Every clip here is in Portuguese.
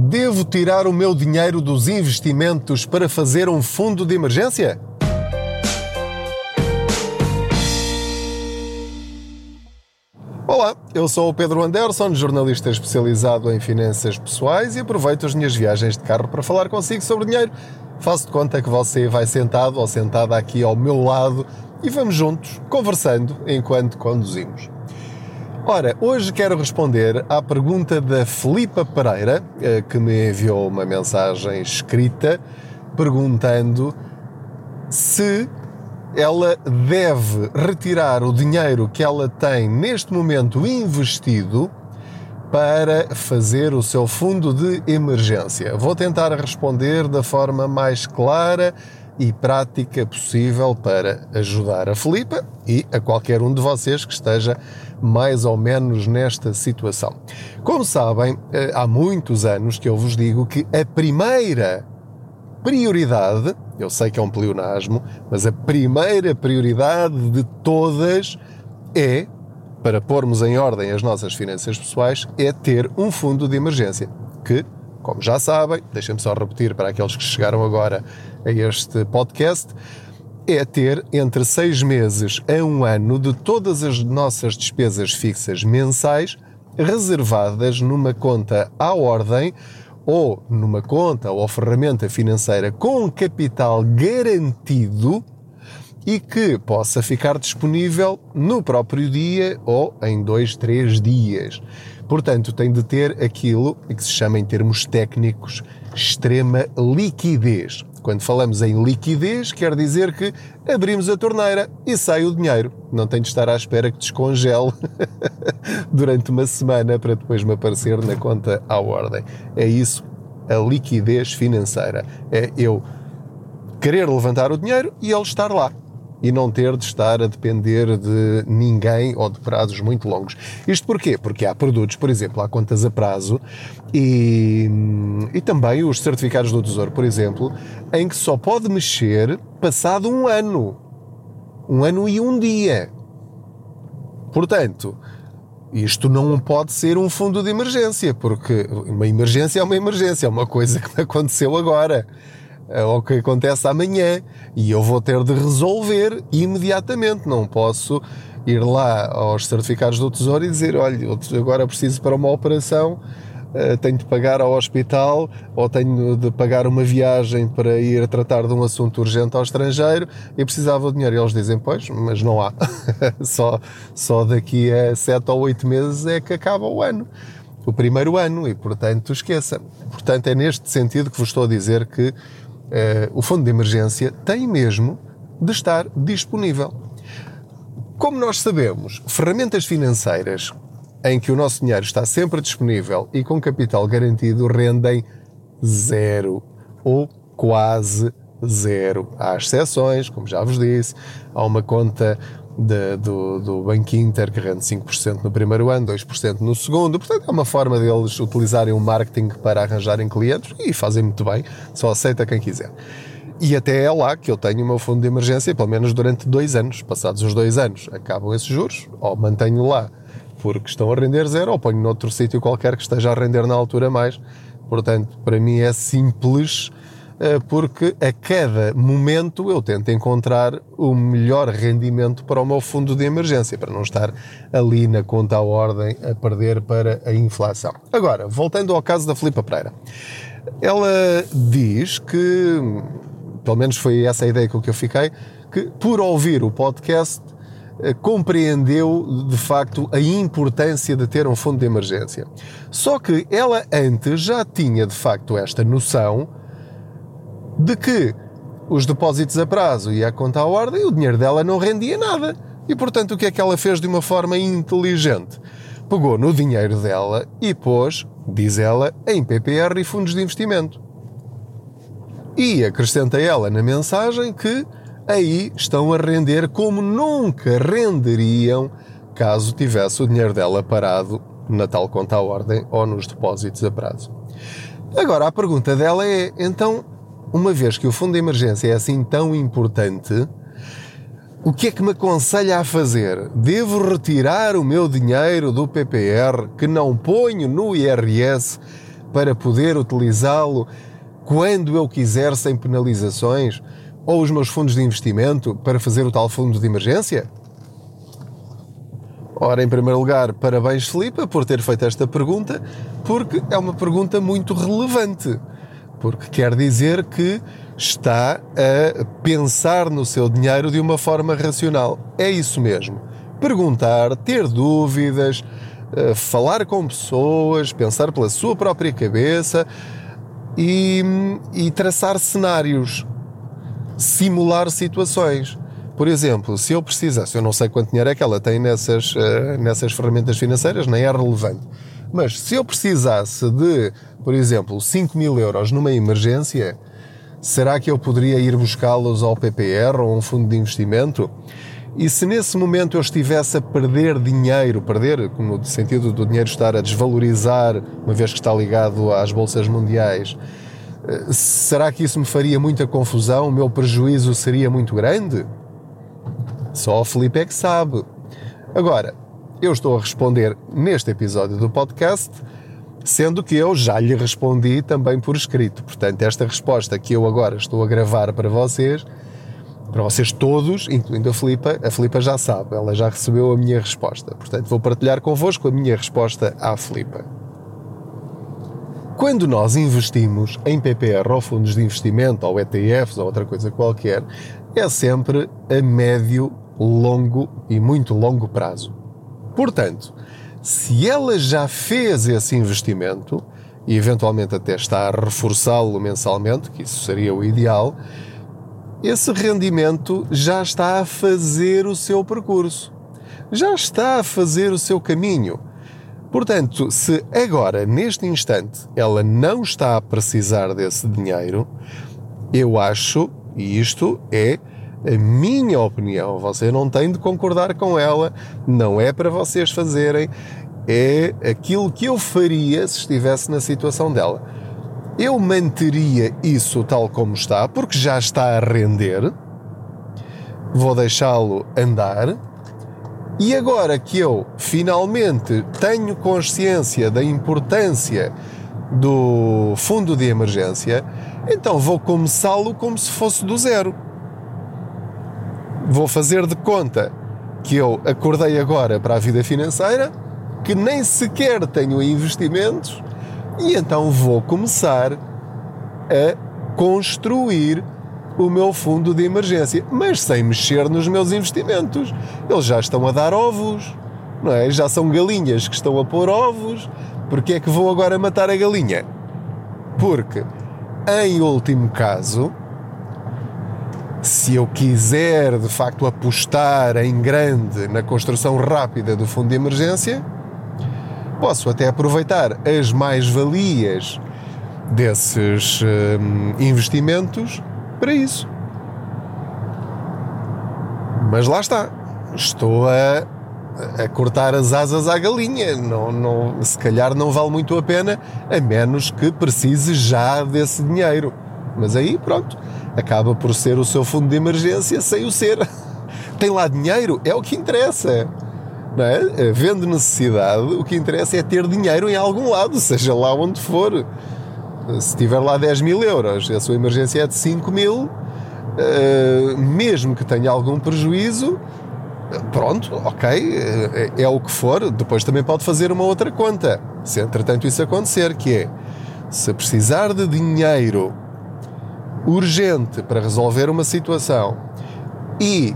Devo tirar o meu dinheiro dos investimentos para fazer um fundo de emergência? Olá, eu sou o Pedro Anderson, jornalista especializado em finanças pessoais e aproveito as minhas viagens de carro para falar consigo sobre dinheiro. Faço de conta que você vai sentado ou sentada aqui ao meu lado e vamos juntos conversando enquanto conduzimos. Ora, hoje quero responder à pergunta da Filipa Pereira, eh, que me enviou uma mensagem escrita perguntando se ela deve retirar o dinheiro que ela tem neste momento investido para fazer o seu fundo de emergência. Vou tentar responder da forma mais clara e prática possível para ajudar a Filipa e a qualquer um de vocês que esteja mais ou menos nesta situação. Como sabem, eh, há muitos anos que eu vos digo que a primeira prioridade, eu sei que é um pleonasmo, mas a primeira prioridade de todas é, para pormos em ordem as nossas finanças pessoais, é ter um fundo de emergência, que como já sabem, deixem-me só repetir para aqueles que chegaram agora a este podcast, é ter entre seis meses a um ano de todas as nossas despesas fixas mensais reservadas numa conta à ordem ou numa conta ou ferramenta financeira com capital garantido e que possa ficar disponível no próprio dia ou em dois, três dias. Portanto, tem de ter aquilo que se chama em termos técnicos extrema liquidez. Quando falamos em liquidez, quer dizer que abrimos a torneira e sai o dinheiro. Não tem de estar à espera que descongele durante uma semana para depois me aparecer na conta à ordem. É isso a liquidez financeira. É eu querer levantar o dinheiro e ele estar lá e não ter de estar a depender de ninguém ou de prazos muito longos. Isto porquê? Porque há produtos, por exemplo, há contas a prazo e, e também os certificados do Tesouro, por exemplo, em que só pode mexer passado um ano. Um ano e um dia. Portanto, isto não pode ser um fundo de emergência, porque uma emergência é uma emergência, é uma coisa que aconteceu agora é o que acontece amanhã e eu vou ter de resolver imediatamente. Não posso ir lá aos certificados do Tesouro e dizer: olha, agora preciso para uma operação, eh, tenho de pagar ao hospital ou tenho de pagar uma viagem para ir tratar de um assunto urgente ao estrangeiro e precisava de dinheiro. E eles dizem: pois, mas não há. só, só daqui a sete ou oito meses é que acaba o ano o primeiro ano e, portanto, esqueça. Portanto, é neste sentido que vos estou a dizer que o fundo de emergência tem mesmo de estar disponível. Como nós sabemos, ferramentas financeiras em que o nosso dinheiro está sempre disponível e com capital garantido rendem zero ou quase zero. Há exceções, como já vos disse, há uma conta de, do, do Banco Inter que rende 5% no primeiro ano, 2% no segundo. Portanto, é uma forma deles utilizarem o marketing para arranjarem clientes e fazem muito bem, só aceita quem quiser. E até é lá que eu tenho o meu fundo de emergência, pelo menos durante dois anos. Passados os dois anos, acabam esses juros, ou mantenho lá porque estão a render zero, ou ponho noutro sítio qualquer que esteja a render na altura mais. Portanto, para mim é simples porque a cada momento eu tento encontrar o melhor rendimento para o meu fundo de emergência, para não estar ali na conta à ordem a perder para a inflação. Agora, voltando ao caso da Filipa Pereira. Ela diz que, pelo menos foi essa a ideia com que eu fiquei, que por ouvir o podcast eh, compreendeu de facto a importância de ter um fundo de emergência. Só que ela antes já tinha de facto esta noção de que os depósitos a prazo e a conta à ordem, o dinheiro dela não rendia nada. E portanto, o que é que ela fez de uma forma inteligente? Pegou no dinheiro dela e pôs, diz ela, em PPR e fundos de investimento. E acrescenta ela na mensagem que aí estão a render como nunca renderiam caso tivesse o dinheiro dela parado na tal conta à ordem ou nos depósitos a prazo. Agora, a pergunta dela é: então, uma vez que o fundo de emergência é assim tão importante, o que é que me aconselha a fazer? Devo retirar o meu dinheiro do PPR que não ponho no IRS para poder utilizá-lo quando eu quiser sem penalizações? Ou os meus fundos de investimento para fazer o tal fundo de emergência? Ora, em primeiro lugar, parabéns, Filipe, por ter feito esta pergunta, porque é uma pergunta muito relevante. Porque quer dizer que está a pensar no seu dinheiro de uma forma racional. É isso mesmo. Perguntar, ter dúvidas, eh, falar com pessoas, pensar pela sua própria cabeça e, e traçar cenários, simular situações. Por exemplo, se eu precisasse, eu não sei quanto dinheiro é que ela tem nessas, eh, nessas ferramentas financeiras, nem é relevante. Mas se eu precisasse de, por exemplo, 5 mil euros numa emergência, será que eu poderia ir buscá-los ao PPR ou a um fundo de investimento? E se nesse momento eu estivesse a perder dinheiro, perder no sentido do dinheiro estar a desvalorizar, uma vez que está ligado às bolsas mundiais, eh, será que isso me faria muita confusão? O meu prejuízo seria muito grande? Só o Felipe é que sabe. Agora, eu estou a responder neste episódio do podcast, sendo que eu já lhe respondi também por escrito. Portanto, esta resposta que eu agora estou a gravar para vocês para vocês todos, incluindo a Filipa, a Filipa já sabe, ela já recebeu a minha resposta. Portanto, vou partilhar convosco a minha resposta à Filipa. Quando nós investimos em PPR ou fundos de investimento, ou ETFs, ou outra coisa qualquer, é sempre a médio, longo e muito longo prazo. Portanto, se ela já fez esse investimento, e eventualmente até está a reforçá-lo mensalmente, que isso seria o ideal, esse rendimento já está a fazer o seu percurso, já está a fazer o seu caminho. Portanto, se agora, neste instante, ela não está a precisar desse dinheiro, eu acho, e isto é a minha opinião, você não tem de concordar com ela, não é para vocês fazerem, é aquilo que eu faria se estivesse na situação dela eu manteria isso tal como está, porque já está a render, vou deixá-lo andar. E agora que eu finalmente tenho consciência da importância do fundo de emergência, então vou começá-lo como se fosse do zero. Vou fazer de conta que eu acordei agora para a vida financeira, que nem sequer tenho investimentos e então vou começar a construir o meu fundo de emergência, mas sem mexer nos meus investimentos. Eles já estão a dar ovos, não é? Já são galinhas que estão a pôr ovos. Porque é que vou agora matar a galinha? Porque, em último caso, se eu quiser de facto apostar em grande na construção rápida do fundo de emergência, posso até aproveitar as mais-valias desses hum, investimentos para isso. Mas lá está, estou a, a cortar as asas à galinha. Não, não, se calhar não vale muito a pena, a menos que precise já desse dinheiro. Mas aí, pronto, acaba por ser o seu fundo de emergência sem o ser. Tem lá dinheiro, é o que interessa não é? Vendo necessidade, o que interessa é ter dinheiro em algum lado, seja lá onde for. Se tiver lá 10 mil euros, a sua emergência é de 5 mil, eh, mesmo que tenha algum prejuízo, pronto, ok, é, é o que for. Depois também pode fazer uma outra conta, se entretanto isso acontecer, que é se precisar de dinheiro urgente para resolver uma situação e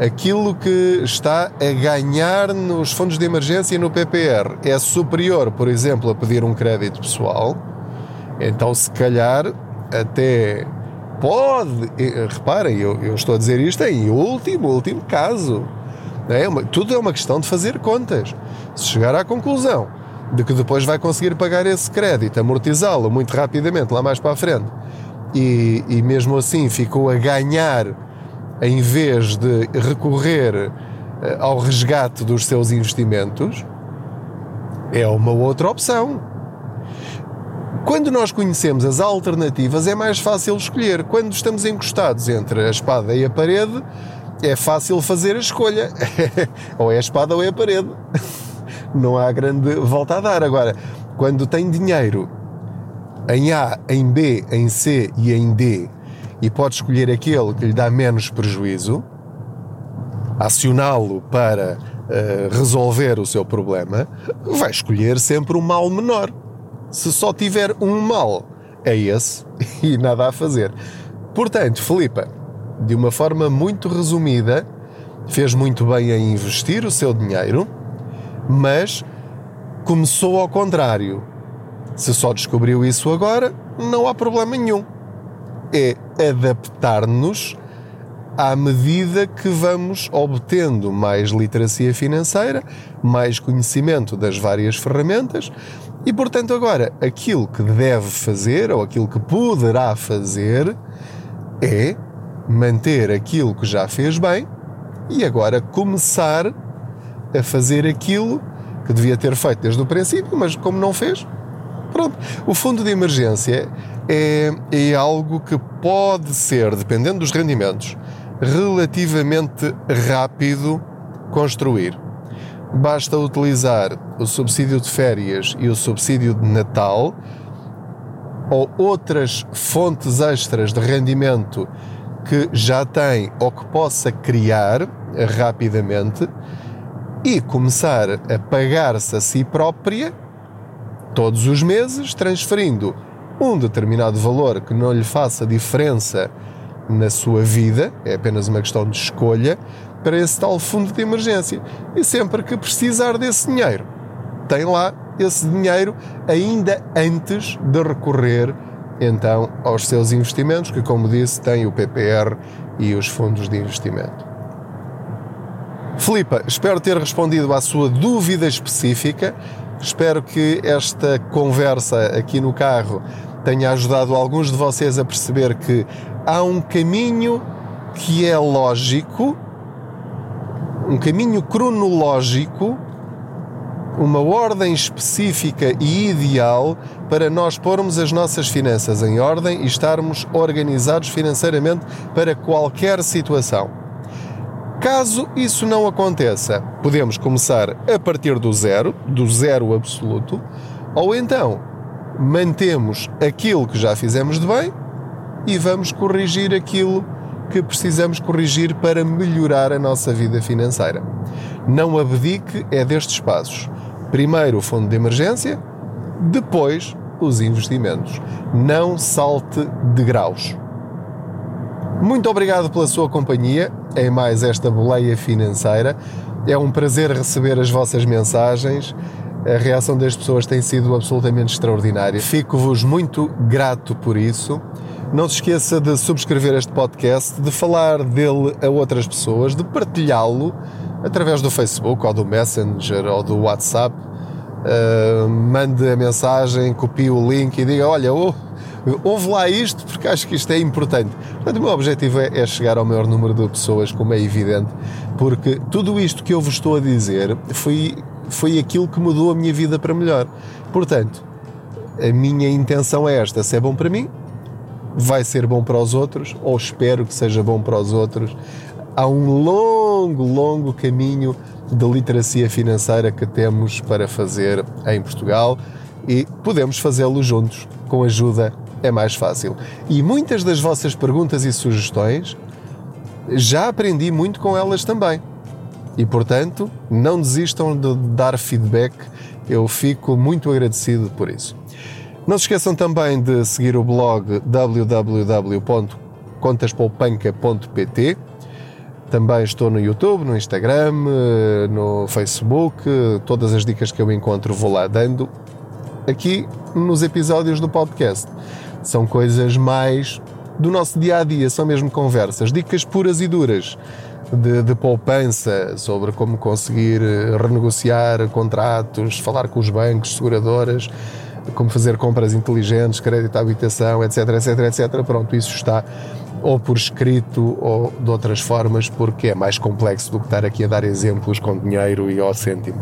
aquilo que está a ganhar nos fundos de emergência e no PPR é superior, por exemplo, a pedir um crédito pessoal, então se calhar até pode, reparem, eu, eu estou a dizer isto em último, último caso. É uma, tudo é uma questão de fazer contas. Se chegar à conclusão de que depois vai conseguir pagar esse crédito, amortizá-lo muito rapidamente lá mais para a frente, e, e mesmo assim ficou a ganhar em vez de recorrer eh, ao resgate dos seus investimentos, é uma outra opção. Quando nós conhecemos as alternativas, é mais fácil escolher. Quando estamos encostados entre a espada e a parede, é fácil fazer a escolha. ou é a espada ou é a parede. Não há grande volta a dar. Agora, quando tem dinheiro em A, em B, em C e em D e pode escolher aquele que lhe dá menos prejuízo, acioná-lo para uh, resolver o seu problema, vai escolher sempre o mal menor. Se só tiver um mal, é esse e nada a fazer. Portanto, Filipa, de uma forma muito resumida, fez muito bem em investir o seu dinheiro, mas começou ao contrário. Se só descobriu isso agora, não há problema nenhum. É adaptar-nos à medida que vamos obtendo mais literacia financeira, mais conhecimento das várias ferramentas e, portanto, agora aquilo que deve fazer ou aquilo que poderá fazer é manter aquilo que já fez bem e agora começar a fazer aquilo que devia ter feito desde o princípio, mas como não fez, pronto. O fundo de emergência é, é algo que pode ser, dependendo dos rendimentos, relativamente rápido construir. Basta utilizar o subsídio de férias e o subsídio de Natal ou outras fontes extras de rendimento que já tem ou que possa criar rapidamente e começar a pagar-se a si própria todos os meses, transferindo um determinado valor que não lhe faça diferença na sua vida, é apenas uma questão de escolha, para esse tal fundo de emergência. E sempre que precisar desse dinheiro, tem lá esse dinheiro ainda antes de recorrer então aos seus investimentos, que como disse, tem o PPR e os fundos de investimento. Filipa, espero ter respondido à sua dúvida específica. Espero que esta conversa aqui no carro tenha ajudado alguns de vocês a perceber que há um caminho que é lógico, um caminho cronológico, uma ordem específica e ideal para nós pormos as nossas finanças em ordem e estarmos organizados financeiramente para qualquer situação. Caso isso não aconteça, podemos começar a partir do zero, do zero absoluto, ou então mantemos aquilo que já fizemos de bem e vamos corrigir aquilo que precisamos corrigir para melhorar a nossa vida financeira. Não abdique é destes passos. Primeiro o fundo de emergência, depois os investimentos. Não salte de graus. Muito obrigado pela sua companhia em mais esta boleia financeira. É um prazer receber as vossas mensagens a reação das pessoas tem sido absolutamente extraordinária. Fico-vos muito grato por isso. Não se esqueça de subscrever este podcast, de falar dele a outras pessoas, de partilhá-lo através do Facebook ou do Messenger ou do WhatsApp. Uh, mande a mensagem, copie o link e diga: Olha, oh, ouve lá isto porque acho que isto é importante. Portanto, o meu objetivo é, é chegar ao maior número de pessoas, como é evidente, porque tudo isto que eu vos estou a dizer foi foi aquilo que mudou a minha vida para melhor. Portanto, a minha intenção é esta: se é bom para mim, vai ser bom para os outros, ou espero que seja bom para os outros. Há um longo, longo caminho de literacia financeira que temos para fazer em Portugal e podemos fazê-lo juntos. Com ajuda é mais fácil. E muitas das vossas perguntas e sugestões já aprendi muito com elas também. E portanto, não desistam de dar feedback, eu fico muito agradecido por isso. Não se esqueçam também de seguir o blog www.contaspoupanca.pt. Também estou no YouTube, no Instagram, no Facebook, todas as dicas que eu encontro vou lá dando aqui nos episódios do podcast. São coisas mais do nosso dia a dia, são mesmo conversas, dicas puras e duras de, de, poupança, sobre como conseguir eh, renegociar contratos, falar com os bancos, seguradoras, como fazer compras inteligentes, crédito à habitação, etc, etc, etc. Pronto, isso está ou por escrito ou de outras formas, porque é mais complexo do que estar aqui a dar exemplos com dinheiro e ao cêntimo.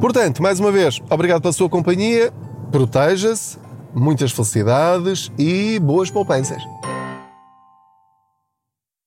Portanto, mais uma vez, obrigado pela sua companhia, proteja-se, muitas felicidades e boas poupanças.